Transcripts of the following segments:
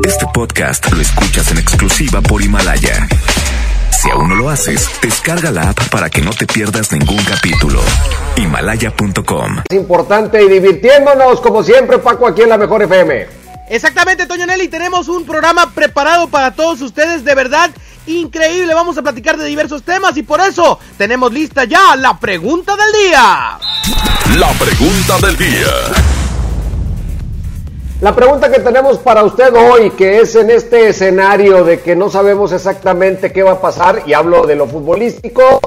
Este podcast lo escuchas en exclusiva por Himalaya. Si aún no lo haces, descarga la app para que no te pierdas ningún capítulo. Himalaya.com. Es importante y divirtiéndonos como siempre, Paco, aquí en la Mejor FM. Exactamente, Toño Nelly, tenemos un programa preparado para todos ustedes, de verdad increíble. Vamos a platicar de diversos temas y por eso tenemos lista ya la pregunta del día. La pregunta del día. La pregunta que tenemos para usted hoy, que es en este escenario de que no sabemos exactamente qué va a pasar, y hablo de lo futbolístico,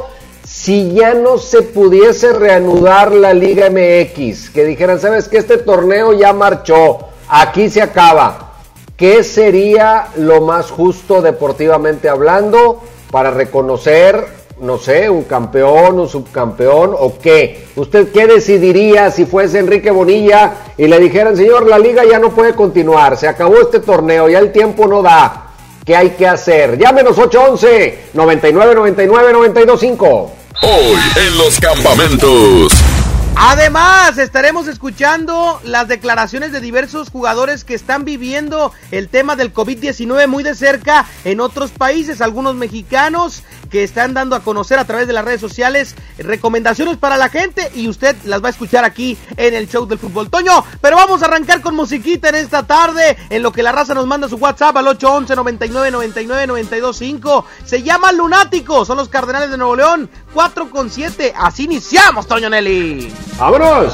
si ya no se pudiese reanudar la Liga MX, que dijeran, sabes que este torneo ya marchó, aquí se acaba, ¿qué sería lo más justo deportivamente hablando para reconocer no sé, un campeón, un subcampeón o qué? ¿Usted qué decidiría si fuese Enrique Bonilla y le dijeran, señor, la liga ya no puede continuar, se acabó este torneo, ya el tiempo no da? ¿Qué hay que hacer? Llámenos 811 99 99 925. Hoy en los campamentos. Además, estaremos escuchando las declaraciones de diversos jugadores que están viviendo el tema del COVID-19 muy de cerca en otros países, algunos mexicanos que están dando a conocer a través de las redes sociales recomendaciones para la gente y usted las va a escuchar aquí en el show del fútbol Toño. Pero vamos a arrancar con musiquita en esta tarde, en lo que la raza nos manda su WhatsApp al 811 99 99 925. Se llama Lunático, son los Cardenales de Nuevo León, 4 con 7. Así iniciamos, Toño Nelly. ¡Vámonos!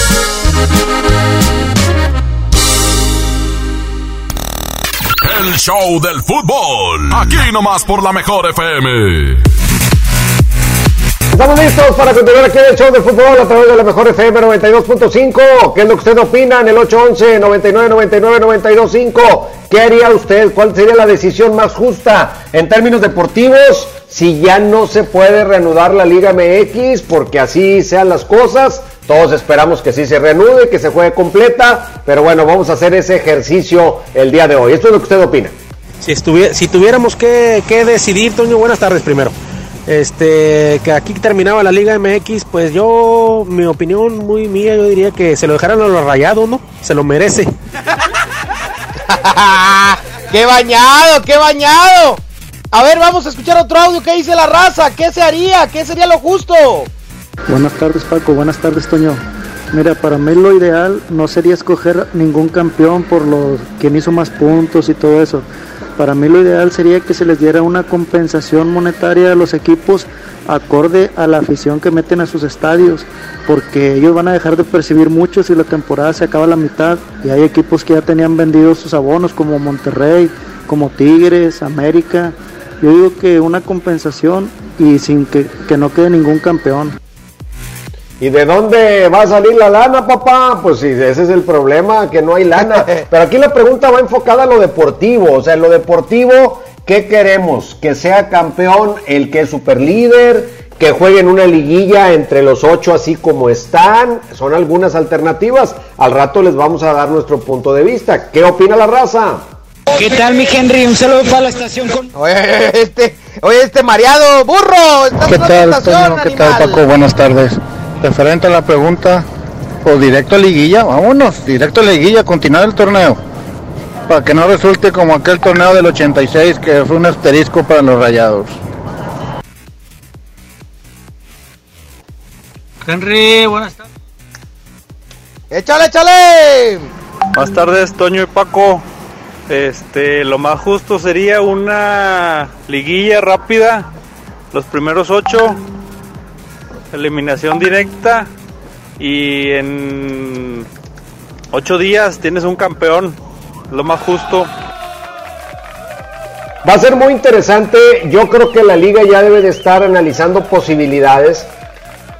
El show del fútbol. Aquí nomás por la mejor FM. Estamos listos para continuar aquí en el show de fútbol a través de la mejor FM 92.5. ¿Qué es lo que usted opina en el 811 99 99 925? ¿Qué haría usted? ¿Cuál sería la decisión más justa en términos deportivos? Si ya no se puede reanudar la Liga MX porque así sean las cosas, todos esperamos que sí se reanude, que se juegue completa, pero bueno, vamos a hacer ese ejercicio el día de hoy. Esto es lo que usted opina. Si, si tuviéramos que, que decidir, Toño, buenas tardes primero este que aquí terminaba la Liga MX, pues yo, mi opinión muy mía, yo diría que se lo dejaran a los rayados, ¿no? Se lo merece. ¡Qué bañado, qué bañado! A ver, vamos a escuchar otro audio que dice la raza. ¿Qué se haría? ¿Qué sería lo justo? Buenas tardes, Paco. Buenas tardes, Toño. Mira, para mí lo ideal no sería escoger ningún campeón por los quien hizo más puntos y todo eso para mí lo ideal sería que se les diera una compensación monetaria a los equipos acorde a la afición que meten a sus estadios, porque ellos van a dejar de percibir mucho si la temporada se acaba a la mitad y hay equipos que ya tenían vendidos sus abonos como Monterrey, como Tigres, América. Yo digo que una compensación y sin que, que no quede ningún campeón. ¿Y de dónde va a salir la lana, papá? Pues sí, ese es el problema, que no hay lana. Pero aquí la pregunta va enfocada a lo deportivo. O sea, en lo deportivo, ¿qué queremos? ¿Que sea campeón el que es superlíder? ¿Que jueguen una liguilla entre los ocho así como están? Son algunas alternativas. Al rato les vamos a dar nuestro punto de vista. ¿Qué opina la raza? ¿Qué tal, mi Henry? Un saludo para la estación con... Oye, este, oye, este mareado, burro. ¿Qué tal, Toño? ¿Qué tal, Paco? Buenas tardes referente a la pregunta, o directo a liguilla, vámonos, directo a liguilla, continuar el torneo. Para que no resulte como aquel torneo del 86 que fue un asterisco para los rayados. Henry, buenas tardes. Échale, échale. Buenas tardes, Toño y Paco. Este, lo más justo sería una liguilla rápida, los primeros ocho eliminación directa y en ocho días tienes un campeón, lo más justo. Va a ser muy interesante, yo creo que la liga ya debe de estar analizando posibilidades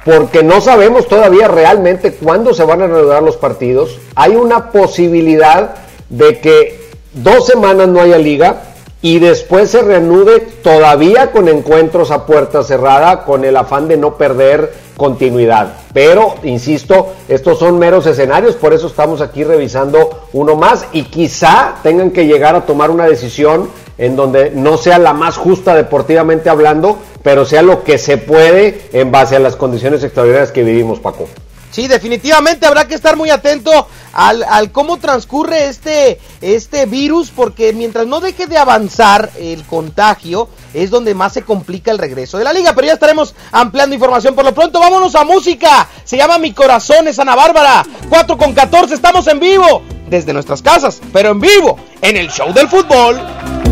porque no sabemos todavía realmente cuándo se van a reanudar los partidos. Hay una posibilidad de que dos semanas no haya liga, y después se reanude todavía con encuentros a puerta cerrada con el afán de no perder continuidad. Pero, insisto, estos son meros escenarios, por eso estamos aquí revisando uno más y quizá tengan que llegar a tomar una decisión en donde no sea la más justa deportivamente hablando, pero sea lo que se puede en base a las condiciones extraordinarias que vivimos, Paco. Sí, definitivamente habrá que estar muy atento al, al, cómo transcurre este, este virus, porque mientras no deje de avanzar el contagio, es donde más se complica el regreso de la liga. Pero ya estaremos ampliando información. Por lo pronto, vámonos a música. Se llama Mi Corazón es Ana Bárbara. 4 con 14, estamos en vivo. Desde nuestras casas, pero en vivo, en el show del fútbol.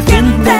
la gente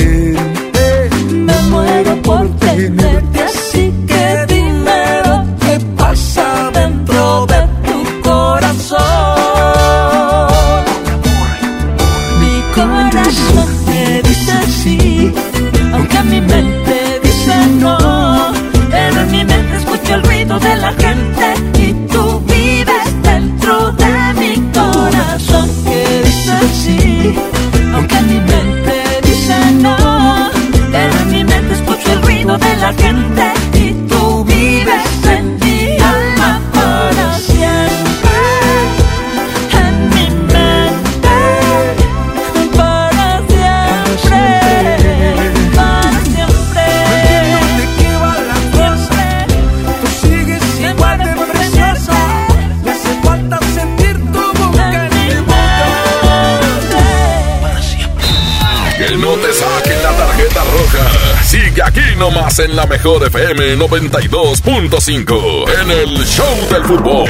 en la mejor FM 92.5 en el Show del Fútbol.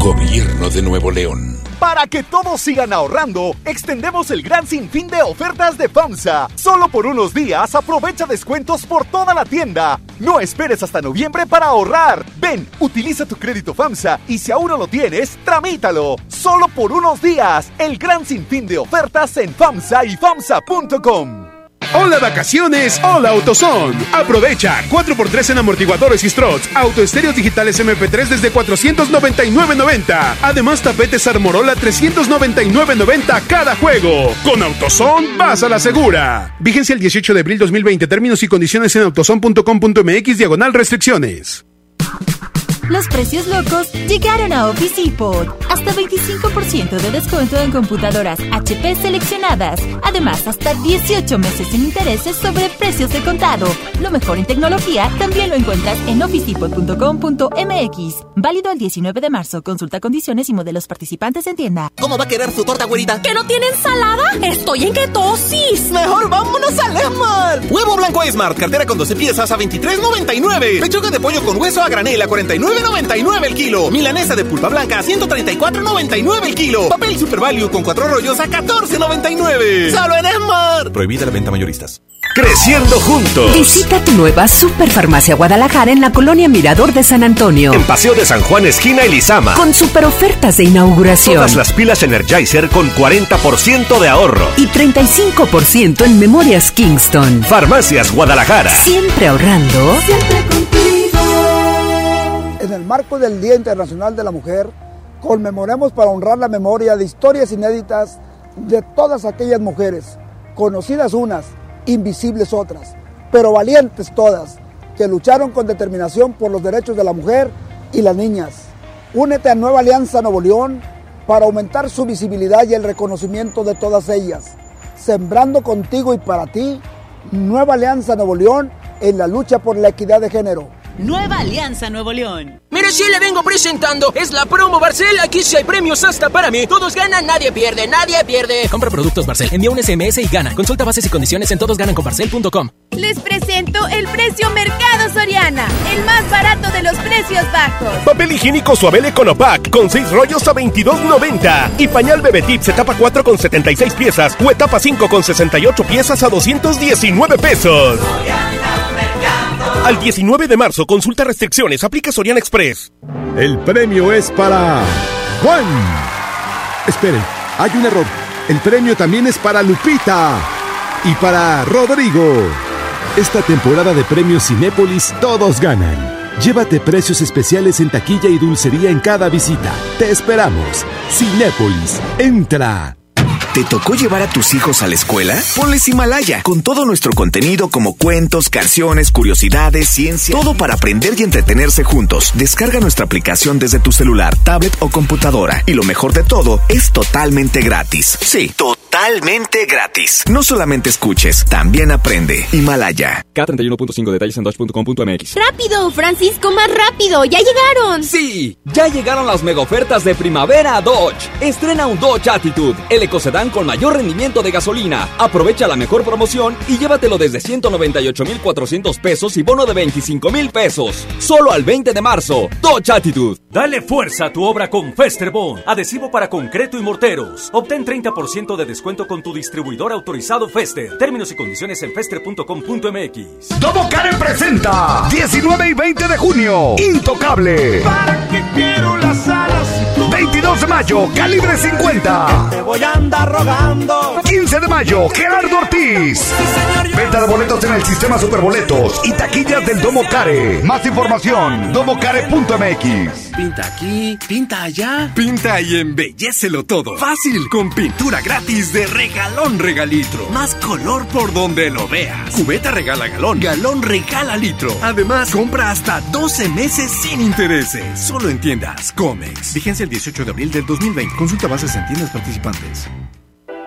Gobierno de Nuevo León. Para que todos sigan ahorrando, extendemos el gran sinfín de ofertas de FAMSA. Solo por unos días aprovecha descuentos por toda la tienda. No esperes hasta noviembre para ahorrar. Ven, utiliza tu crédito FAMSA y si aún no lo tienes, tramítalo. Solo por unos días, el gran sinfín de ofertas en FAMSA y FAMSA.com. Hola vacaciones, hola AutoZone. Aprovecha 4x3 en amortiguadores y struts, autoestéreos digitales MP3 desde 499.90. Además tapetes Armorola 399.90 cada juego. Con AutoZone vas a la segura. Vigencia el 18 de abril 2020. Términos y condiciones en autozone.com.mx diagonal restricciones. Los precios locos llegaron a Office Depot. Hasta 25% de descuento en computadoras HP seleccionadas. Además, hasta 18 meses sin intereses sobre precios de contado. Lo mejor en tecnología también lo encuentras en officedepot.com.mx. Válido el 19 de marzo. Consulta condiciones y modelos participantes en tienda. ¿Cómo va a querer su torta, güerita? ¿Que no tiene ensalada? Estoy en ketosis. Mejor vámonos al Esmar. Huevo blanco Esmar, cartera con 12 piezas a 23.99. Pechuga de pollo con hueso a granel a 49.99 el kilo. Milanesa de pulpa blanca a 134.99 el kilo. Papel Super Value con cuatro rollos a 14.99. Solo en Esmar. Prohibida la venta mayoristas. Creciendo juntos. Visita tu nueva Superfarmacia Guadalajara en la colonia Mirador de San Antonio. En Paseo de San Juan, esquina Elizama. Con super ofertas de inauguración. Todas las pilas Energizer con 40% de ahorro. Y 35% en Memorias Kingston. Farmacias Guadalajara. Siempre ahorrando. Siempre contigo. En el marco del Día Internacional de la Mujer, conmemoremos para honrar la memoria de historias inéditas de todas aquellas mujeres, conocidas unas, invisibles otras, pero valientes todas, que lucharon con determinación por los derechos de la mujer y las niñas. Únete a Nueva Alianza Nuevo León para aumentar su visibilidad y el reconocimiento de todas ellas. Sembrando contigo y para ti, Nueva Alianza Nuevo León en la lucha por la equidad de género. Nueva Alianza Nuevo León. Mire, si le vengo presentando. Es la promo Barcel. Aquí sí hay premios hasta para mí. Todos ganan, nadie pierde, nadie pierde. Compra productos Barcel. Envía un SMS y gana. Consulta bases y condiciones en todosgananconbarcel.com. Les presento el precio Mercado Soriana. El más barato de los precios bajos. Papel higiénico Suabel Econopack con 6 rollos a 22.90. Y pañal Bebé Tips etapa 4 con 76 piezas o etapa 5 con 68 piezas a 219 pesos. Al 19 de marzo, consulta restricciones, aplica Soriana Express. El premio es para Juan. Esperen, hay un error. El premio también es para Lupita y para Rodrigo. Esta temporada de premios Cinépolis todos ganan. Llévate precios especiales en taquilla y dulcería en cada visita. Te esperamos. Cinépolis, entra. ¿Te tocó llevar a tus hijos a la escuela? Ponles Himalaya, con todo nuestro contenido como cuentos, canciones, curiosidades, ciencia, todo para aprender y entretenerse juntos. Descarga nuestra aplicación desde tu celular, tablet o computadora. Y lo mejor de todo, es totalmente gratis. Sí, totalmente gratis. No solamente escuches, también aprende. Himalaya. K31.5 detalles en dodge.com.mx. ¡Rápido, Francisco, más rápido! ¡Ya llegaron! Sí, ya llegaron las mega ofertas de primavera a Dodge. Estrena un Dodge Attitude, el con mayor rendimiento de gasolina. Aprovecha la mejor promoción y llévatelo desde 198,400 pesos y bono de 25,000 pesos. Solo al 20 de marzo. Dodge Attitude. Dale fuerza a tu obra con Festerbond, adhesivo para concreto y morteros. Obtén 30% de descuento con tu distribuidor autorizado Fester. Términos y condiciones en fester.com.mx. Domo Karen presenta 19 y 20 de junio. Intocable. ¿Para qué quiero las alas? 22 de mayo, calibre 50. Te voy a andar rogando. 15 de mayo, Gerardo Ortiz. Venta de boletos en el sistema Superboletos y taquillas del Domo Care. Más información, domocare.mx. Pinta aquí, pinta allá. Pinta y embellecelo todo. Fácil, con pintura gratis de regalón regalitro. Más color por donde lo veas. Cubeta regala galón, galón regala litro. Además, compra hasta 12 meses sin intereses. Solo en tiendas Comex. Vigencia el 18 de abril del 2020. Consulta bases en tiendas participantes.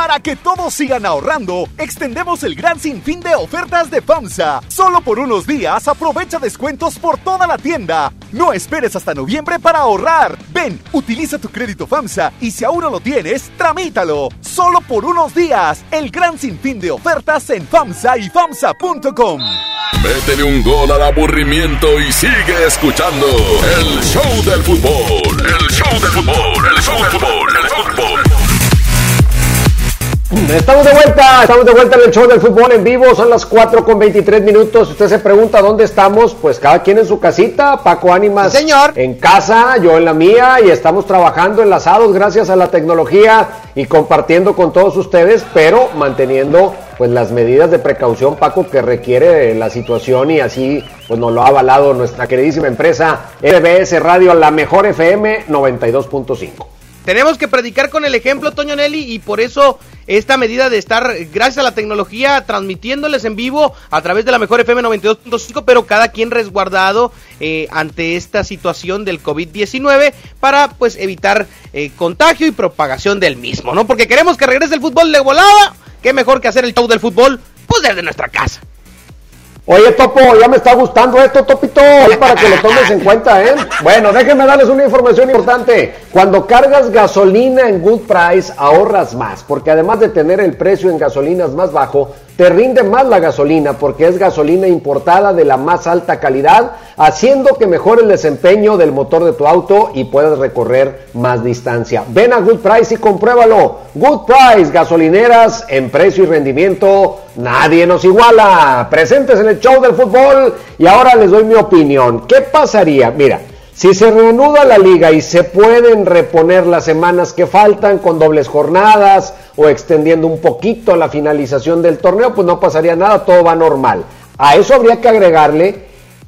Para que todos sigan ahorrando, extendemos el gran sinfín de ofertas de FAMSA. Solo por unos días aprovecha descuentos por toda la tienda. No esperes hasta noviembre para ahorrar. Ven, utiliza tu crédito FAMSA y si aún no lo tienes, tramítalo. Solo por unos días, el gran sinfín de ofertas en FAMSA y FAMSA.com. Métele un gol al aburrimiento y sigue escuchando el show del fútbol. El show del fútbol, el show del fútbol, el fútbol. Estamos de vuelta, estamos de vuelta en el show del fútbol en vivo, son las 4 con 23 minutos. Usted se pregunta dónde estamos, pues cada quien en su casita, Paco Ánimas señor. en casa, yo en la mía, y estamos trabajando enlazados gracias a la tecnología y compartiendo con todos ustedes, pero manteniendo pues las medidas de precaución, Paco, que requiere la situación y así pues nos lo ha avalado nuestra queridísima empresa RBS Radio, la mejor FM 92.5. Tenemos que predicar con el ejemplo, Toño Nelly, y por eso esta medida de estar, gracias a la tecnología, transmitiéndoles en vivo a través de la mejor FM 92.5, pero cada quien resguardado eh, ante esta situación del COVID-19 para pues evitar eh, contagio y propagación del mismo, ¿no? Porque queremos que regrese el fútbol de volada, qué mejor que hacer el show del fútbol, pues desde nuestra casa. Oye, Topo, ya me está gustando esto, Topito, para que lo tomes en cuenta, ¿eh? Bueno, déjenme darles una información importante. Cuando cargas gasolina en Good Price, ahorras más, porque además de tener el precio en gasolinas más bajo, te rinde más la gasolina, porque es gasolina importada de la más alta calidad, haciendo que mejore el desempeño del motor de tu auto y puedas recorrer más distancia. Ven a Good Price y compruébalo. Good Price, gasolineras en precio y rendimiento, nadie nos iguala. Presentes en el show del fútbol y ahora les doy mi opinión. ¿Qué pasaría? Mira, si se reanuda la liga y se pueden reponer las semanas que faltan con dobles jornadas o extendiendo un poquito la finalización del torneo, pues no pasaría nada, todo va normal. A eso habría que agregarle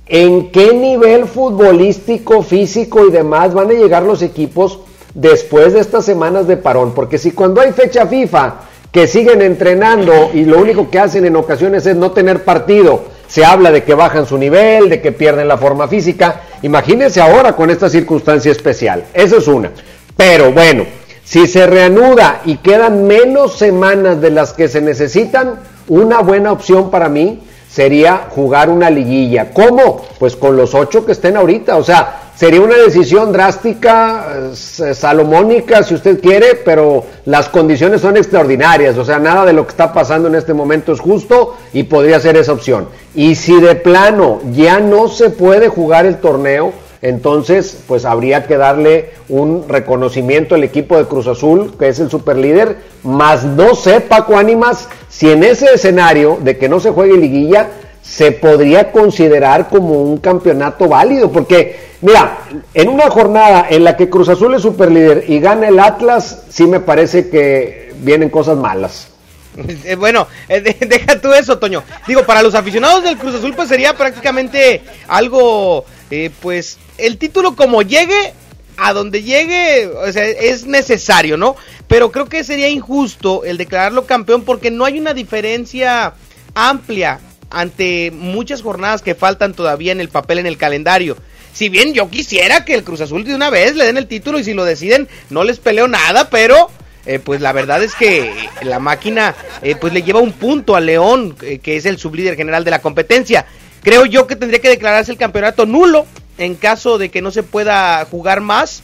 en qué nivel futbolístico, físico y demás van a llegar los equipos después de estas semanas de parón. Porque si cuando hay fecha FIFA que siguen entrenando y lo único que hacen en ocasiones es no tener partido, se habla de que bajan su nivel, de que pierden la forma física. Imagínense ahora con esta circunstancia especial. Eso es una. Pero bueno, si se reanuda y quedan menos semanas de las que se necesitan, una buena opción para mí sería jugar una liguilla. ¿Cómo? Pues con los ocho que estén ahorita. O sea, sería una decisión drástica, eh, salomónica, si usted quiere, pero las condiciones son extraordinarias. O sea, nada de lo que está pasando en este momento es justo y podría ser esa opción. Y si de plano ya no se puede jugar el torneo, Entonces, pues habría que darle un reconocimiento al equipo de Cruz Azul, que es el superlíder, más no sé, Paco Ánimas, si en ese escenario de que no se juegue liguilla, se podría considerar como un campeonato válido, porque mira, en una jornada en la que Cruz Azul es superlíder y gana el Atlas, sí me parece que vienen cosas malas. Eh, bueno, eh, deja tú eso, Toño. Digo, para los aficionados del Cruz Azul, pues sería prácticamente algo, eh, pues, el título como llegue, a donde llegue, o sea, es necesario, ¿no? Pero creo que sería injusto el declararlo campeón porque no hay una diferencia amplia ante muchas jornadas que faltan todavía en el papel, en el calendario. Si bien yo quisiera que el Cruz Azul de una vez le den el título y si lo deciden, no les peleo nada, pero eh, pues la verdad es que la máquina eh, pues le lleva un punto a León, eh, que es el sublíder general de la competencia. Creo yo que tendría que declararse el campeonato nulo en caso de que no se pueda jugar más,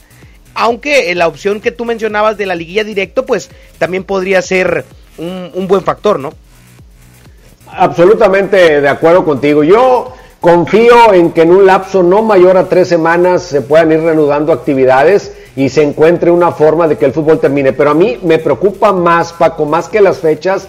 aunque la opción que tú mencionabas de la liguilla directo, pues también podría ser un buen factor, ¿no? Absolutamente de acuerdo contigo. Yo confío en que en un lapso no mayor a tres semanas se puedan ir reanudando actividades y se encuentre una forma de que el fútbol termine. Pero a mí me preocupa más, Paco, más que las fechas,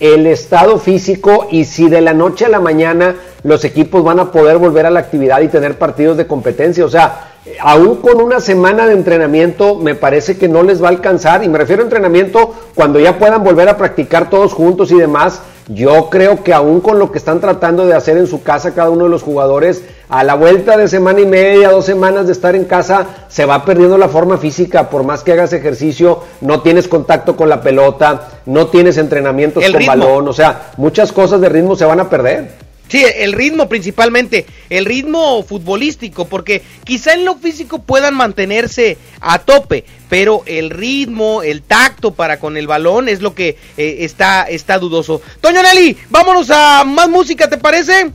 el estado físico y si de la noche a la mañana los equipos van a poder volver a la actividad y tener partidos de competencia. O sea, aún con una semana de entrenamiento me parece que no les va a alcanzar. Y me refiero a entrenamiento cuando ya puedan volver a practicar todos juntos y demás. Yo creo que aún con lo que están tratando de hacer en su casa cada uno de los jugadores, a la vuelta de semana y media, dos semanas de estar en casa, se va perdiendo la forma física. Por más que hagas ejercicio, no tienes contacto con la pelota, no tienes entrenamientos con balón. O sea, muchas cosas de ritmo se van a perder. Sí, el ritmo principalmente, el ritmo futbolístico, porque quizá en lo físico puedan mantenerse a tope, pero el ritmo, el tacto para con el balón es lo que eh, está, está dudoso. Toño Nelly, vámonos a más música, ¿te parece?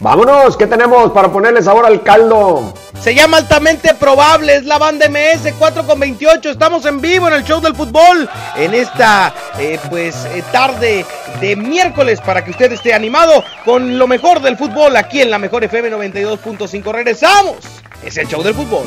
Vámonos, ¿qué tenemos para ponerles ahora al caldo? Se llama altamente probable, es la banda MS 4 con 28. Estamos en vivo en el show del fútbol en esta eh, pues eh, tarde de miércoles para que usted esté animado con lo mejor del fútbol aquí en la mejor FM 92.5. Regresamos, es el show del fútbol.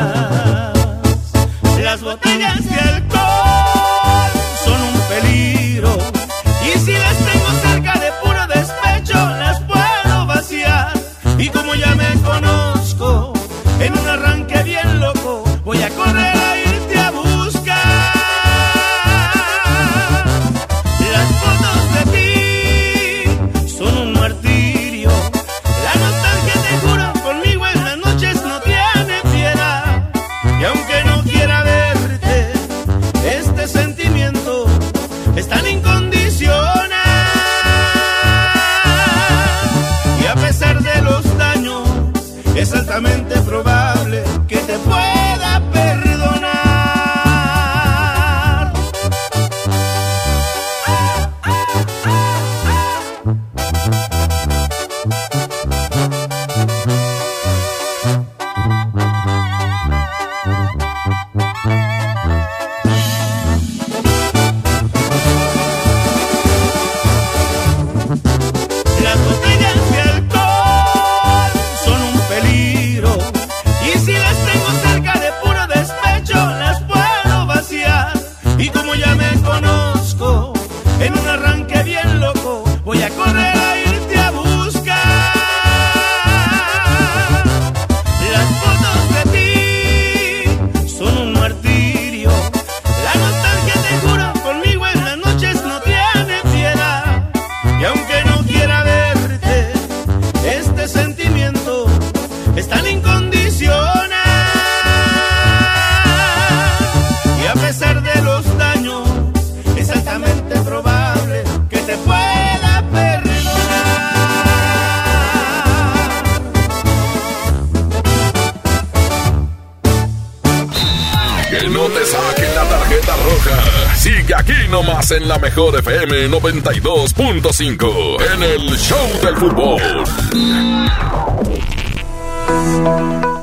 En la mejor FM 92.5, en el Show del Fútbol.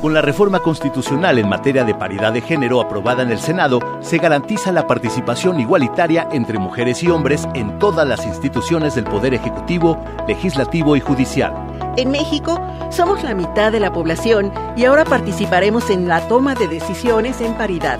Con la reforma constitucional en materia de paridad de género aprobada en el Senado, se garantiza la participación igualitaria entre mujeres y hombres en todas las instituciones del Poder Ejecutivo, Legislativo y Judicial. En México somos la mitad de la población y ahora participaremos en la toma de decisiones en paridad.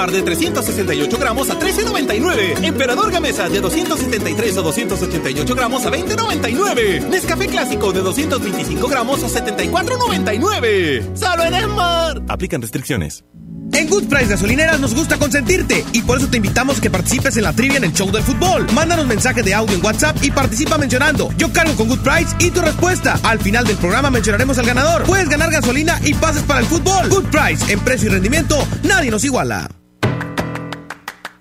De 368 gramos a 13.99. Emperador Gamesa de 273 o 288 gramos a 20.99. Nescafé Clásico de 225 gramos a 74.99. ¡Solo en Esmar! Aplican restricciones. En Good Price Gasolineras nos gusta consentirte y por eso te invitamos a que participes en la trivia en el show del fútbol. Mándanos mensaje de audio en WhatsApp y participa mencionando Yo cargo con Good Price y tu respuesta. Al final del programa mencionaremos al ganador. Puedes ganar gasolina y pases para el fútbol. Good Price, en precio y rendimiento, nadie nos iguala.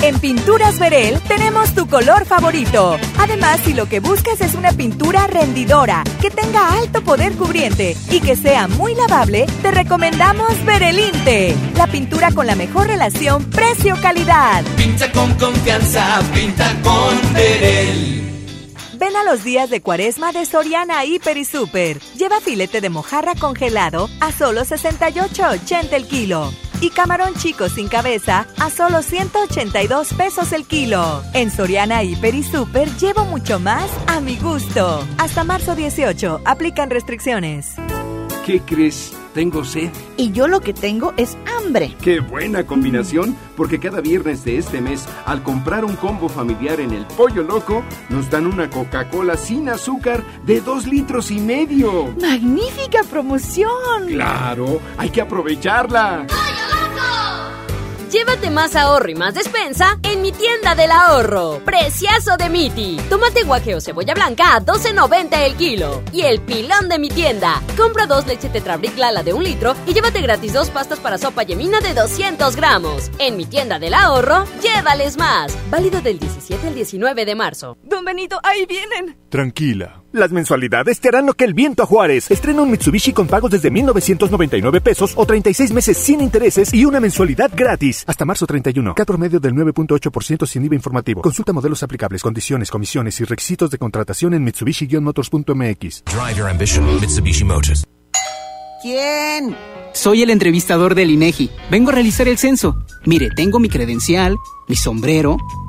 En Pinturas Verel tenemos tu color favorito. Además, si lo que buscas es una pintura rendidora, que tenga alto poder cubriente y que sea muy lavable, te recomendamos Verelinte, la pintura con la mejor relación precio-calidad. Pinta con confianza, pinta con Verel. Ven a los días de cuaresma de Soriana Hiper y Super. Lleva filete de mojarra congelado a solo 68.80 el kilo. Y camarón chico sin cabeza a solo 182 pesos el kilo. En Soriana Hiper y Super llevo mucho más a mi gusto. Hasta marzo 18. Aplican restricciones. ¿Qué crees? Tengo sed. Y yo lo que tengo es hambre. Qué buena combinación, porque cada viernes de este mes, al comprar un combo familiar en el Pollo Loco, nos dan una Coca-Cola sin azúcar de dos litros y medio. ¡Magnífica promoción! Claro, hay que aprovecharla. Llévate más ahorro y más despensa en mi tienda del ahorro. Preciazo de Miti. Tomate guaje o cebolla blanca a 12.90 el kilo. Y el pilón de mi tienda. Compra dos leche Tetrabric Lala de un litro y llévate gratis dos pastas para sopa yemina de 200 gramos. En mi tienda del ahorro, llévales más. Válido del 17 al 19 de marzo. Don Benito, ahí vienen. Tranquila. Las mensualidades te harán lo que el viento a Juárez. Estrena un Mitsubishi con pagos desde 1,999 pesos o 36 meses sin intereses y una mensualidad gratis. Hasta marzo 31. Cat promedio del 9.8% sin IVA informativo. Consulta modelos aplicables, condiciones, comisiones y requisitos de contratación en Mitsubishi-motors.mx. Drive your ambition, Mitsubishi Motors. ¿Quién? Soy el entrevistador del INEGI. Vengo a realizar el censo. Mire, tengo mi credencial, mi sombrero,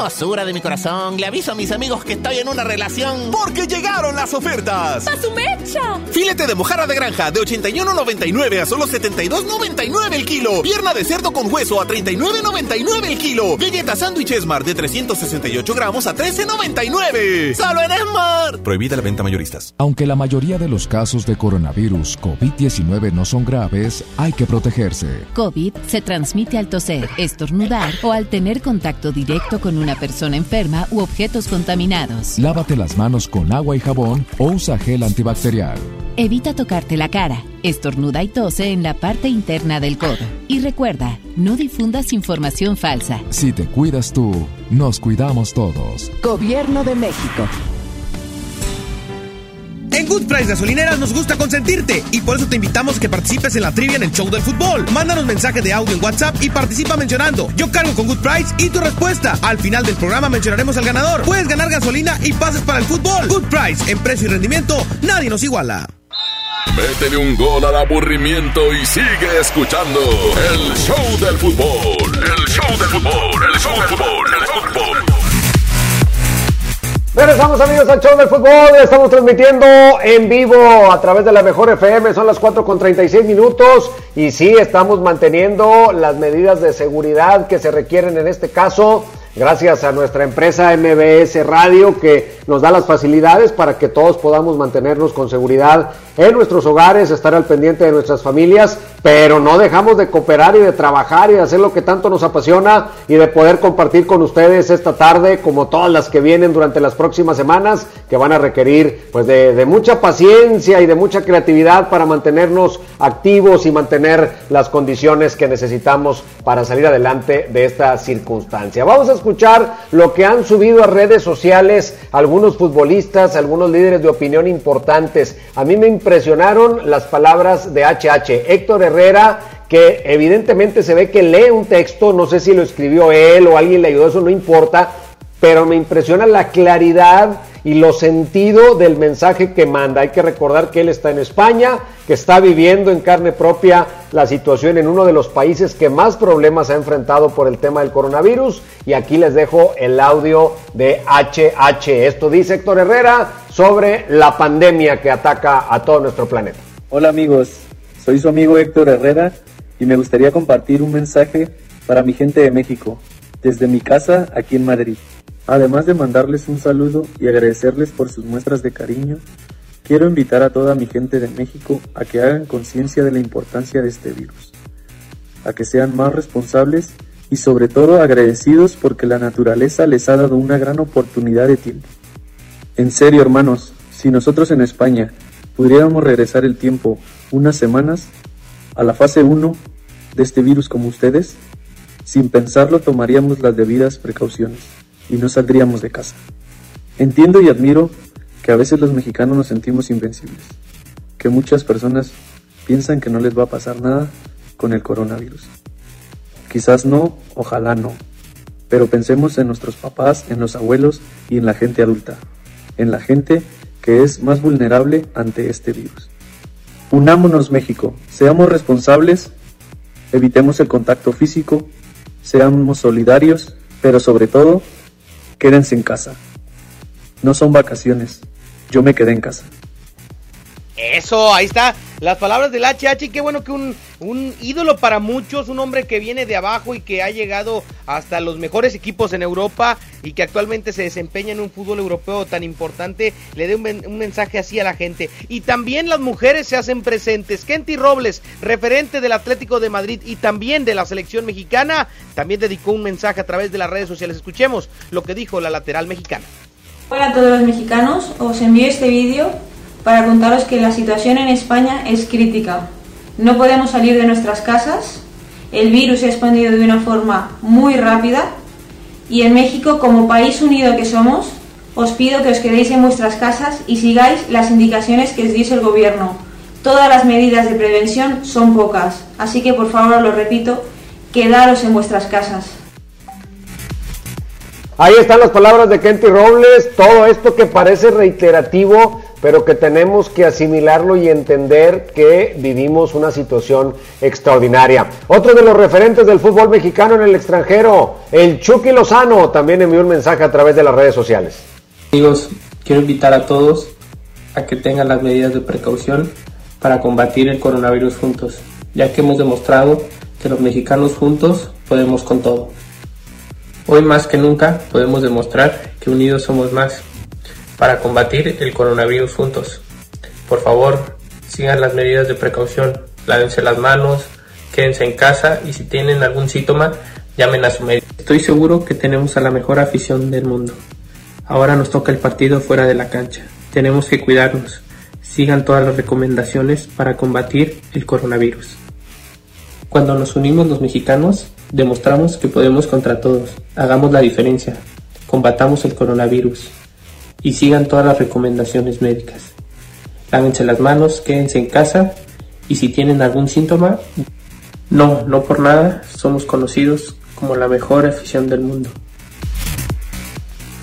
Hermosura de mi corazón, le aviso a mis amigos que estoy en una relación. Porque llegaron las ofertas. ¡A su mecha! Filete de mojarra de granja de 81.99 a solo 72.99 el kilo. Pierna de cerdo con hueso a 39.99 el kilo. Galleta sándwich Esmar de 368 gramos a 13.99. ¡Solo en Esmar! Prohibida la venta mayoristas. Aunque la mayoría de los casos de coronavirus COVID-19 no son graves, hay que protegerse. COVID se transmite al toser, estornudar o al tener contacto directo con una persona enferma u objetos contaminados. Lávate las manos con agua y jabón o usa gel antibacterial. Evita tocarte la cara, estornuda y tose en la parte interna del codo. Y recuerda, no difundas información falsa. Si te cuidas tú, nos cuidamos todos. Gobierno de México. En Good Price Gasolineras nos gusta consentirte y por eso te invitamos a que participes en la trivia en el show del fútbol. Mándanos mensaje de audio en WhatsApp y participa mencionando Yo cargo con Good Price y tu respuesta. Al final del programa mencionaremos al ganador. Puedes ganar gasolina y pases para el fútbol. Good Price, en precio y rendimiento, nadie nos iguala. Métele un gol al aburrimiento y sigue escuchando el show del fútbol. El show del fútbol, el show del fútbol, el fútbol. Regresamos amigos al show del fútbol, estamos transmitiendo en vivo a través de la mejor FM, son las 4 con 36 minutos. Y sí, estamos manteniendo las medidas de seguridad que se requieren en este caso gracias a nuestra empresa MBS Radio que nos da las facilidades para que todos podamos mantenernos con seguridad en nuestros hogares, estar al pendiente de nuestras familias, pero no dejamos de cooperar y de trabajar y de hacer lo que tanto nos apasiona y de poder compartir con ustedes esta tarde como todas las que vienen durante las próximas semanas que van a requerir pues de, mucha paciencia y de mucha creatividad para mantenernos activos y mantener las condiciones que necesitamos para salir adelante de esta circunstancia. Vamos a escuchar lo que han subido a redes sociales algunos futbolistas, algunos líderes de opinión importantes. A mí me impresionaron las palabras de HH. Héctor Herrera, que evidentemente se ve que lee un texto, no sé si lo escribió él o alguien le ayudó, eso no importa, pero me impresiona la claridad y lo sentido del mensaje que manda. Hay que recordar que él está en España, que está viviendo en carne propia la situación en uno de los países que más problemas ha enfrentado por el tema del coronavirus. Y aquí les dejo el audio de HH. Esto dice Héctor Herrera sobre la pandemia que ataca a todo nuestro planeta. Hola amigos, soy su amigo Héctor Herrera y me gustaría compartir un mensaje para mi gente de México, desde mi casa aquí en Madrid. Además de mandarles un saludo y agradecerles por sus muestras de cariño, quiero invitar a toda mi gente de México a que hagan conciencia de la importancia de este virus, a que sean más responsables y sobre todo agradecidos porque la naturaleza les ha dado una gran oportunidad de tiempo. En serio hermanos, si nosotros en España pudiéramos regresar el tiempo unas semanas a la fase 1 de este virus como ustedes, sin pensarlo tomaríamos las debidas precauciones y no saldríamos de casa. Entiendo y admiro que a veces los mexicanos nos sentimos invencibles, que muchas personas piensan que no les va a pasar nada con el coronavirus. Quizás no, ojalá no, pero pensemos en nuestros papás, en los abuelos y en la gente adulta, en la gente que es más vulnerable ante este virus. Unámonos México, seamos responsables, evitemos el contacto físico, seamos solidarios, pero sobre todo quédense en casa. No son vacaciones, yo me quedé en casa. Eso, ahí está. Las palabras del HH. Qué bueno que un, un, ídolo para muchos, un hombre que viene de abajo y que ha llegado hasta los mejores equipos en Europa y que actualmente se desempeña en un fútbol europeo tan importante, le dé un, un mensaje así a la gente. Y también las mujeres se hacen presentes. Kenty Robles, referente del Atlético de Madrid y también de la selección mexicana, también dedicó un mensaje a través de las redes sociales. Escuchemos lo que dijo la lateral mexicana. Hola a todos los mexicanos, os envío este vídeo para contaros que la situación en España es crítica. No podemos salir de nuestras casas, el virus se ha expandido de una forma muy rápida y en México, como país unido que somos, os pido que os quedéis en vuestras casas y sigáis las indicaciones que os dice el gobierno. Todas las medidas de prevención son pocas, así que por favor lo repito, quedaros en vuestras casas. Ahí están las palabras de Kenty Robles, todo esto que parece reiterativo, pero que tenemos que asimilarlo y entender que vivimos una situación extraordinaria. Otro de los referentes del fútbol mexicano en el extranjero, el Chucky Lozano, también envió un mensaje a través de las redes sociales. Amigos, quiero invitar a todos a que tengan las medidas de precaución para combatir el coronavirus juntos, ya que hemos demostrado que los mexicanos juntos podemos con todo. Hoy más que nunca podemos demostrar que unidos somos más para combatir el coronavirus juntos. Por favor, sigan las medidas de precaución, lávense las manos, quédense en casa y si tienen algún síntoma, llamen a su médico. Estoy seguro que tenemos a la mejor afición del mundo. Ahora nos toca el partido fuera de la cancha. Tenemos que cuidarnos. Sigan todas las recomendaciones para combatir el coronavirus. Cuando nos unimos los mexicanos, demostramos que podemos contra todos. Hagamos la diferencia. Combatamos el coronavirus y sigan todas las recomendaciones médicas. lávense las manos, quédense en casa y si tienen algún síntoma, no, no por nada, somos conocidos como la mejor afición del mundo.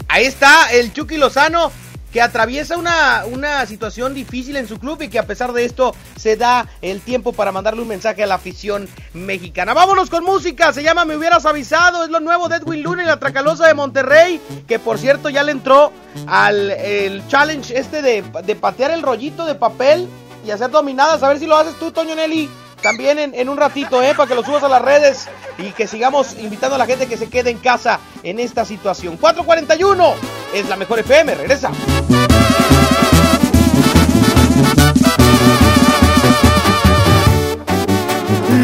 Ahí está el Chucky Lozano que atraviesa una, una situación difícil en su club y que a pesar de esto se da el tiempo para mandarle un mensaje a la afición mexicana. Vámonos con música, se llama Me hubieras avisado, es lo nuevo de Edwin Luna la Tracalosa de Monterrey, que por cierto ya le entró al el challenge este de, de patear el rollito de papel y hacer dominadas, a ver si lo haces tú, Toño Nelly. También en, en, un ratito, ¿eh? Para que lo subas a las redes y que sigamos invitando a la gente que se quede en casa en esta situación. 441 es la mejor FM, regresa.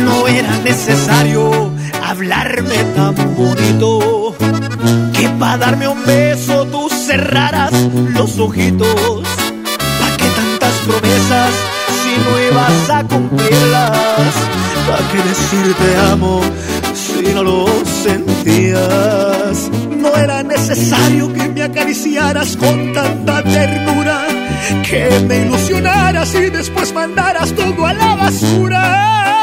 No era necesario hablarme tan bonito que para darme un beso tú cerraras los ojitos. ¿Para qué decir te amo si no lo sentías? No era necesario que me acariciaras con tanta ternura, que me ilusionaras y después mandaras todo a la basura.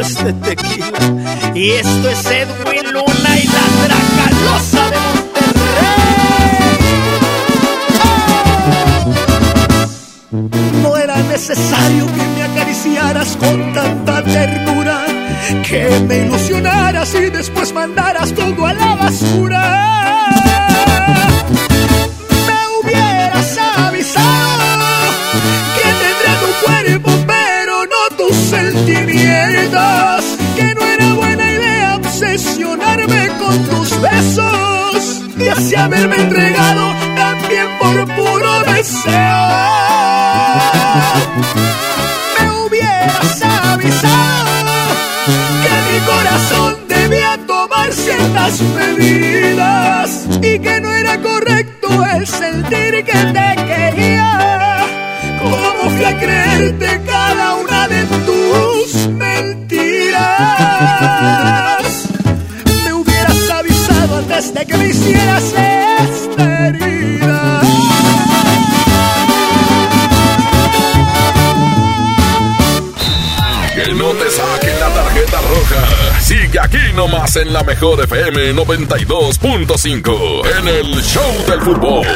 este tequila. Y esto es Edwin Luna y la Dracalosa de Monterrey. No era necesario que me acariciaras con tanta ternura, que me ilusionaras y después mandaras todo a la basura. Haberme entregado también por puro deseo. Me hubieras avisado que mi corazón debía tomar ciertas medidas y que no era correcto el sentir que te quería. ¿Cómo fui a creerte cada una de que me hicieras esta herida. Que no te saquen la tarjeta roja. Sigue aquí nomás en la mejor FM 92.5 en el Show del Fútbol.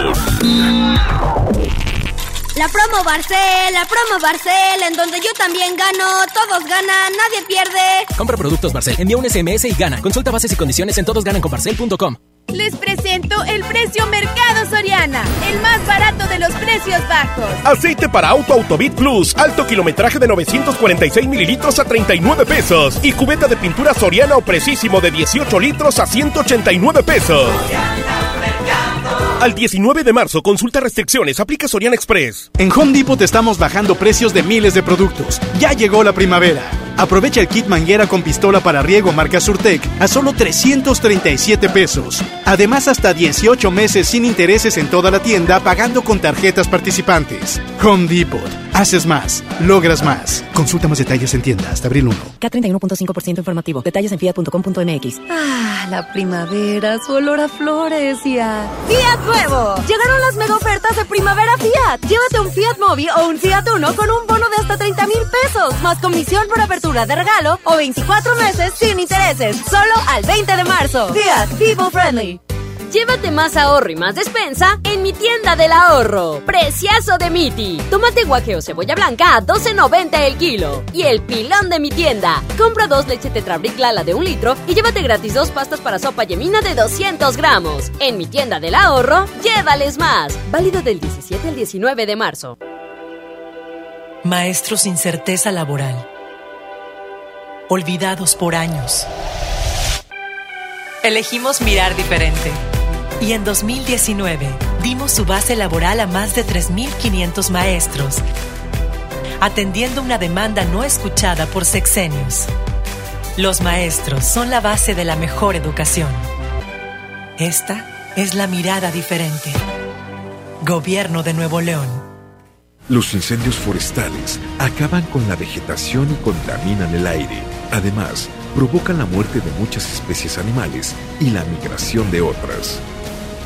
La promo Barcel, la promo Barcel, en donde yo también gano, todos ganan, nadie pierde. Compra productos Barcel, envía un SMS y gana. Consulta bases y condiciones en todosgananconbarcel.com. Les presento el precio Mercado Soriana, el más barato de los precios bajos. Aceite para auto Autobit Plus, alto kilometraje de 946 mililitros a 39 pesos. Y cubeta de pintura Soriana o Precisísimo de 18 litros a 189 pesos. Al 19 de marzo, consulta restricciones, aplica Soriana Express. En Home Depot te estamos bajando precios de miles de productos. Ya llegó la primavera. Aprovecha el kit manguera con pistola para riego marca Surtec a solo 337 pesos. Además, hasta 18 meses sin intereses en toda la tienda pagando con tarjetas participantes. Home Depot. Haces más, logras más. Consulta más detalles en tienda hasta abril 1. K31.5% informativo. Detalles en fiat.com.mx. Ah, la primavera, su olor a flores y a... ¡Fiat Llegaron las mega ofertas de primavera Fiat. Llévate un Fiat Mobi o un Fiat Uno con un bono de hasta 30 mil pesos, más comisión por apertura de regalo o 24 meses sin intereses. Solo al 20 de marzo. Fiat, people friendly. Llévate más ahorro y más despensa en mi tienda del ahorro. Precioso de Miti. Tomate guaje o cebolla blanca a 12.90 el kilo. Y el pilón de mi tienda. Compra dos leche Tetrabric Lala de un litro y llévate gratis dos pastas para sopa yemina de 200 gramos. En mi tienda del ahorro, llévales más. Válido del 17 al 19 de marzo. Maestros sin certeza laboral. Olvidados por años. Elegimos mirar diferente y en 2019 dimos su base laboral a más de 3.500 maestros, atendiendo una demanda no escuchada por sexenios. Los maestros son la base de la mejor educación. Esta es la mirada diferente. Gobierno de Nuevo León. Los incendios forestales acaban con la vegetación y contaminan el aire. Además, provocan la muerte de muchas especies animales y la migración de otras.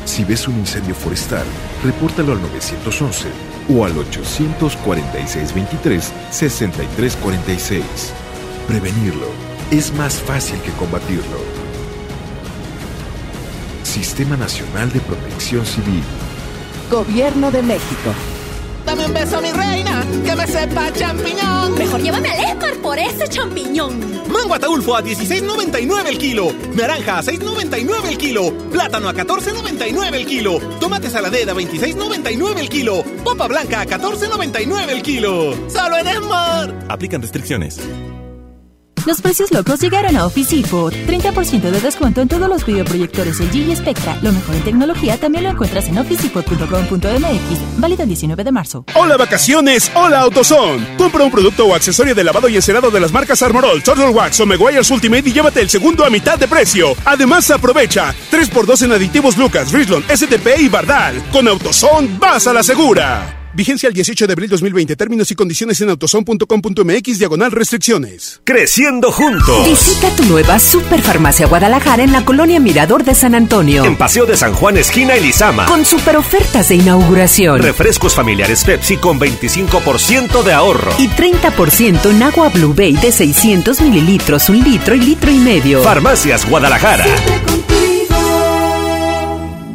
Si ves un incendio forestal, repórtalo al 911 o al 846-23-6346. Prevenirlo es más fácil que combatirlo. Sistema Nacional de Protección Civil. Gobierno de México. Dame un beso, mi reina, que me sepa champiñón. Mejor llévame al Esmar por ese champiñón. Mango ataulfo a 16.99 el kilo. Naranja a 6.99 el kilo. Plátano a 14.99 el kilo. Tomate saladera a 26.99 el kilo. Papa blanca a 14.99 el kilo. Solo en Esmar. Aplican restricciones. Los precios locos llegaron a Office Depot. 30% de descuento en todos los videoproyectores LG y Spectra. Lo mejor en tecnología también lo encuentras en officedepot.com.mx. Válido el 19 de marzo. Hola vacaciones, hola AutoZone. Compra un producto o accesorio de lavado y encerado de las marcas Armorol, Turtle Wax o Meguiar's Ultimate y llévate el segundo a mitad de precio. Además aprovecha 3x2 en aditivos Lucas, Richland, STP y Bardal. Con AutoZone vas a la segura. Vigencia el 18 de abril 2020. Términos y condiciones en autoson.com.mx diagonal restricciones. Creciendo juntos. Visita tu nueva Superfarmacia Guadalajara en la colonia Mirador de San Antonio. En Paseo de San Juan, esquina Elizama. Con super ofertas de inauguración. Refrescos familiares Pepsi con 25% de ahorro. Y 30% en agua Blue Bay de 600 mililitros, un litro y litro y medio. Farmacias Guadalajara.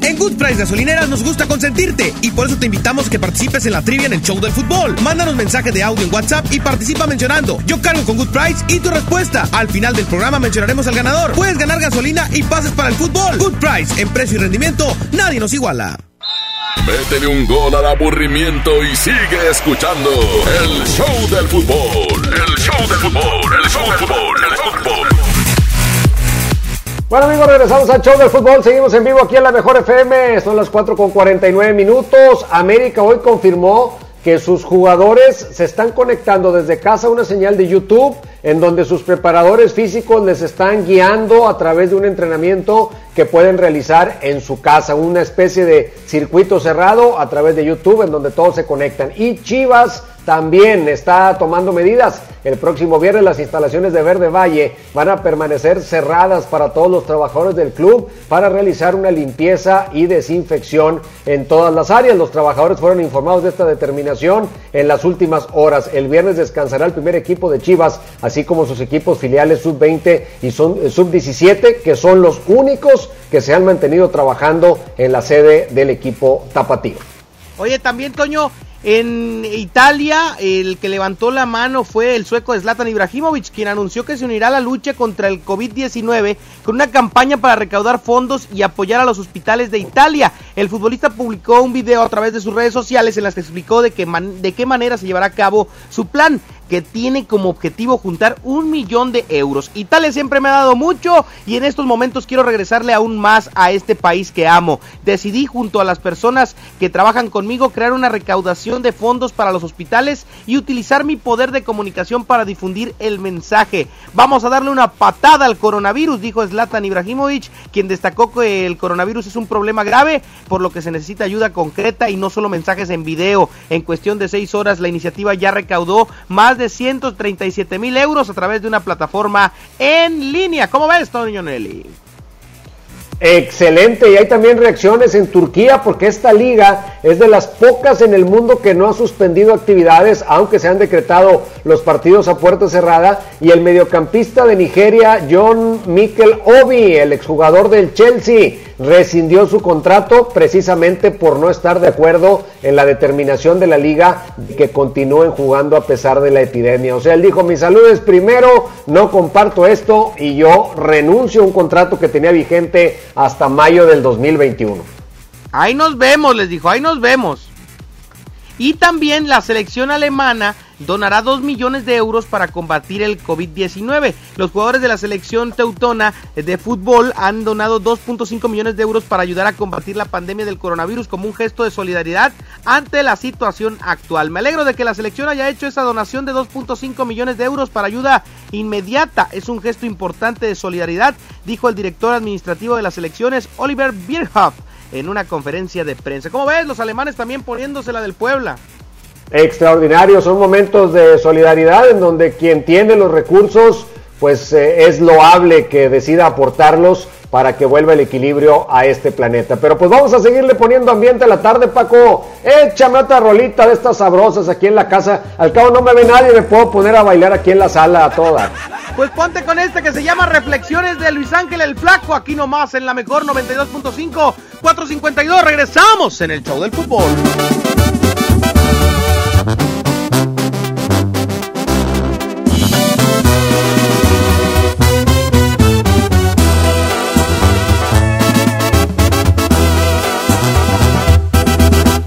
En Good Price Gasolineras nos gusta consentirte y por eso te invitamos a que participes en la trivia en el show del fútbol. Mándanos mensaje de audio en WhatsApp y participa mencionando Yo cargo con Good Price y tu respuesta. Al final del programa mencionaremos al ganador. Puedes ganar gasolina y pases para el fútbol. Good Price, en precio y rendimiento, nadie nos iguala. Métele un gol al aburrimiento y sigue escuchando el show del fútbol. El show del fútbol, el show del fútbol, el show del fútbol. Bueno amigos, regresamos al show del fútbol, seguimos en vivo aquí en la Mejor FM, son las 4 con 49 minutos, América hoy confirmó que sus jugadores se están conectando desde casa a una señal de YouTube en donde sus preparadores físicos les están guiando a través de un entrenamiento que pueden realizar en su casa, una especie de circuito cerrado a través de YouTube en donde todos se conectan. Y Chivas también está tomando medidas. El próximo viernes las instalaciones de Verde Valle van a permanecer cerradas para todos los trabajadores del club para realizar una limpieza y desinfección en todas las áreas. Los trabajadores fueron informados de esta determinación en las últimas horas. El viernes descansará el primer equipo de Chivas, así como sus equipos filiales sub-20 y sub-17, que son los únicos que se han mantenido trabajando en la sede del equipo tapatío. Oye, también, Toño, en Italia, el que levantó la mano fue el sueco Zlatan Ibrahimovic, quien anunció que se unirá a la lucha contra el COVID-19 con una campaña para recaudar fondos y apoyar a los hospitales de Italia. El futbolista publicó un video a través de sus redes sociales en las que explicó de, de qué manera se llevará a cabo su plan que tiene como objetivo juntar un millón de euros. Italia siempre me ha dado mucho y en estos momentos quiero regresarle aún más a este país que amo. Decidí junto a las personas que trabajan conmigo crear una recaudación de fondos para los hospitales y utilizar mi poder de comunicación para difundir el mensaje. Vamos a darle una patada al coronavirus, dijo Zlatan Ibrahimovic, quien destacó que el coronavirus es un problema grave, por lo que se necesita ayuda concreta y no solo mensajes en video. En cuestión de seis horas la iniciativa ya recaudó más de 137 mil euros a través de una plataforma en línea. ¿Cómo ves, Toño Nelly? Excelente, y hay también reacciones en Turquía porque esta liga es de las pocas en el mundo que no ha suspendido actividades, aunque se han decretado los partidos a puerta cerrada. Y el mediocampista de Nigeria, John Mikel Obi, el exjugador del Chelsea, rescindió su contrato precisamente por no estar de acuerdo en la determinación de la liga que continúen jugando a pesar de la epidemia. O sea, él dijo, mi salud es primero, no comparto esto y yo renuncio a un contrato que tenía vigente hasta mayo del 2021. Ahí nos vemos, les dijo, ahí nos vemos. Y también la selección alemana donará 2 millones de euros para combatir el COVID-19. Los jugadores de la selección teutona de fútbol han donado 2.5 millones de euros para ayudar a combatir la pandemia del coronavirus como un gesto de solidaridad ante la situación actual. Me alegro de que la selección haya hecho esa donación de 2.5 millones de euros para ayuda inmediata. Es un gesto importante de solidaridad, dijo el director administrativo de las selecciones, Oliver Bierhoff en una conferencia de prensa. ¿Cómo ves? Los alemanes también poniéndosela del Puebla. Extraordinario, son momentos de solidaridad en donde quien tiene los recursos, pues eh, es loable que decida aportarlos para que vuelva el equilibrio a este planeta. Pero pues vamos a seguirle poniendo ambiente a la tarde, Paco. Échame otra rolita de estas sabrosas aquí en la casa. Al cabo no me ve nadie, me puedo poner a bailar aquí en la sala a toda. Pues ponte con este que se llama Reflexiones de Luis Ángel el Flaco, aquí nomás en la mejor 92.5, 452. Regresamos en el show del fútbol.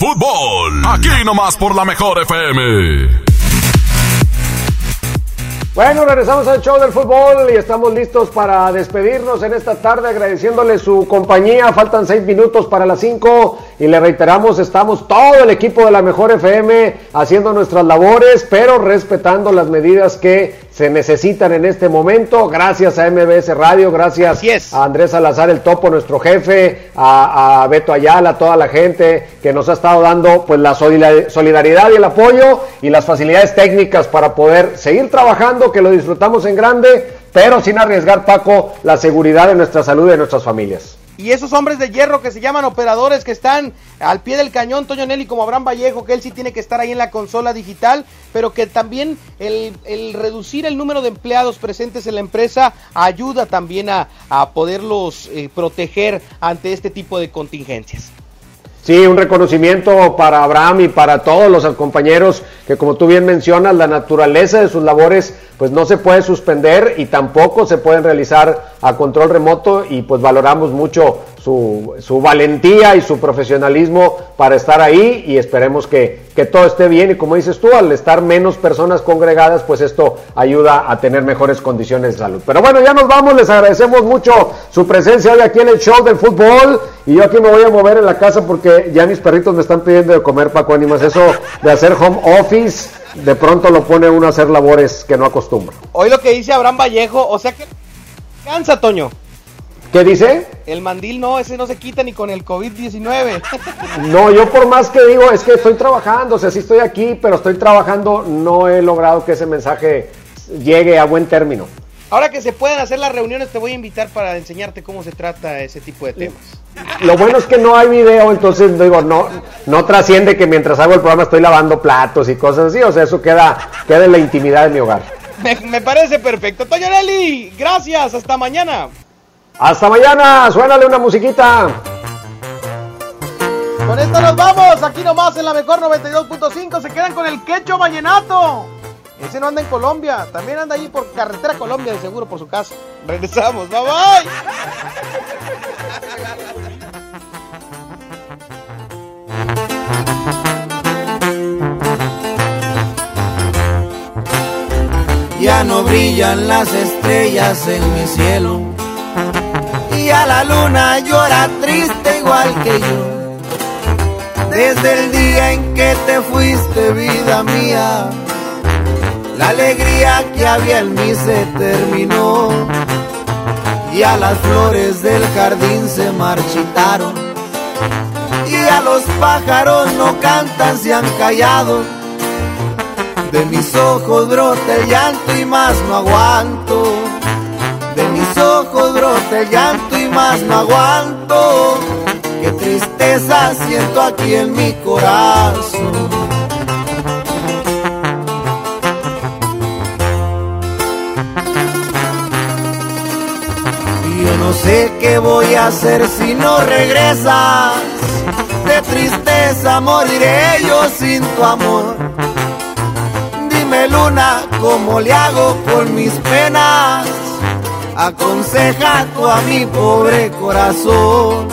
Fútbol. Aquí nomás por la mejor FM. Bueno, regresamos al show del fútbol y estamos listos para despedirnos en esta tarde agradeciéndole su compañía. Faltan seis minutos para las cinco y le reiteramos, estamos todo el equipo de la mejor FM haciendo nuestras labores, pero respetando las medidas que se necesitan en este momento. Gracias a MBS Radio, gracias a Andrés Salazar, el topo, nuestro jefe, a, Beto Ayala, a toda la gente que nos ha estado dando pues la solidaridad y el apoyo y las facilidades técnicas para poder seguir trabajando, que lo disfrutamos en grande, pero sin arriesgar, Paco, la seguridad de nuestra salud y de nuestras familias y esos hombres de hierro que se llaman operadores que están al pie del cañón, Toño Nelly como Abraham Vallejo, que él sí tiene que estar ahí en la consola digital, pero que también el, reducir el número de empleados presentes en la empresa ayuda también a, poderlos eh, proteger ante este tipo de contingencias. Sí, un reconocimiento para Abraham y para todos los compañeros que como tú bien mencionas, la naturaleza de sus labores pues no se puede suspender y tampoco se pueden realizar a control remoto y pues valoramos mucho su, su valentía y su profesionalismo para estar ahí y esperemos que, que todo esté bien y como dices tú, al estar menos personas congregadas, pues esto ayuda a tener mejores condiciones de salud. Pero bueno, ya nos vamos, les agradecemos mucho su presencia hoy aquí en el show del fútbol y yo aquí me voy a mover en la casa porque ya mis perritos me están pidiendo de comer, Paco Ánimas, eso de hacer home office, de pronto lo pone uno a hacer labores que no acostumbra. Hoy lo que dice Abraham Vallejo, o sea que cansa, Toño. ¿Qué dice? El mandil no, ese no se quita ni con el COVID-19. No, yo por más que digo, es que estoy trabajando, o sea, sí estoy aquí, pero estoy trabajando, no he logrado que ese mensaje llegue a buen término. Ahora que se pueden hacer las reuniones, te voy a invitar para enseñarte cómo se trata ese tipo de temas. Lo bueno es que no hay video, entonces digo, no, no trasciende que mientras hago el programa estoy lavando platos y cosas así, o sea, eso queda, queda en la intimidad de mi hogar. Me, me parece perfecto. Toño Nelly, gracias, hasta mañana. Hasta mañana, suénale una musiquita. Con esto nos vamos, aquí nomás en la mejor 92.5, se quedan con el quecho vallenato. Ese no anda en Colombia, también anda ahí por carretera Colombia, de seguro por su casa. Regresamos, bye bye. Ya no brillan las estrellas en mi cielo. Y a la luna llora triste igual que yo. Desde el día en que te fuiste, vida mía, la alegría que había en mí se terminó. Y a las flores del jardín se marchitaron. Y a los pájaros no cantan, se han callado. De mis ojos brota el llanto y más no aguanto. De mis ojos brota el llanto más no aguanto. Qué tristeza siento aquí en mi corazón. Y yo no sé qué voy a hacer si no regresas. De tristeza moriré yo sin tu amor. Dime luna, ¿cómo le hago con mis penas? Aconseja tú a mi pobre corazón.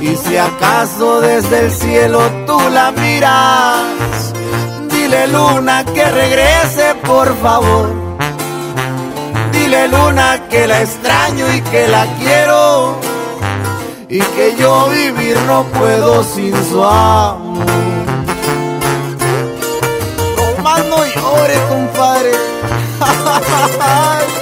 Y si acaso desde el cielo tú la miras, dile luna que regrese por favor. Dile luna que la extraño y que la quiero. Y que yo vivir no puedo sin su amor. No más no llore, compadre.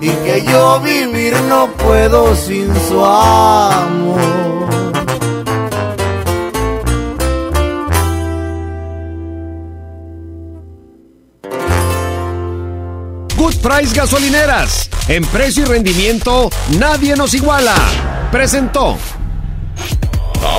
Y que yo vivir no puedo sin su amor. Good Price Gasolineras. En precio y rendimiento, nadie nos iguala. Presentó.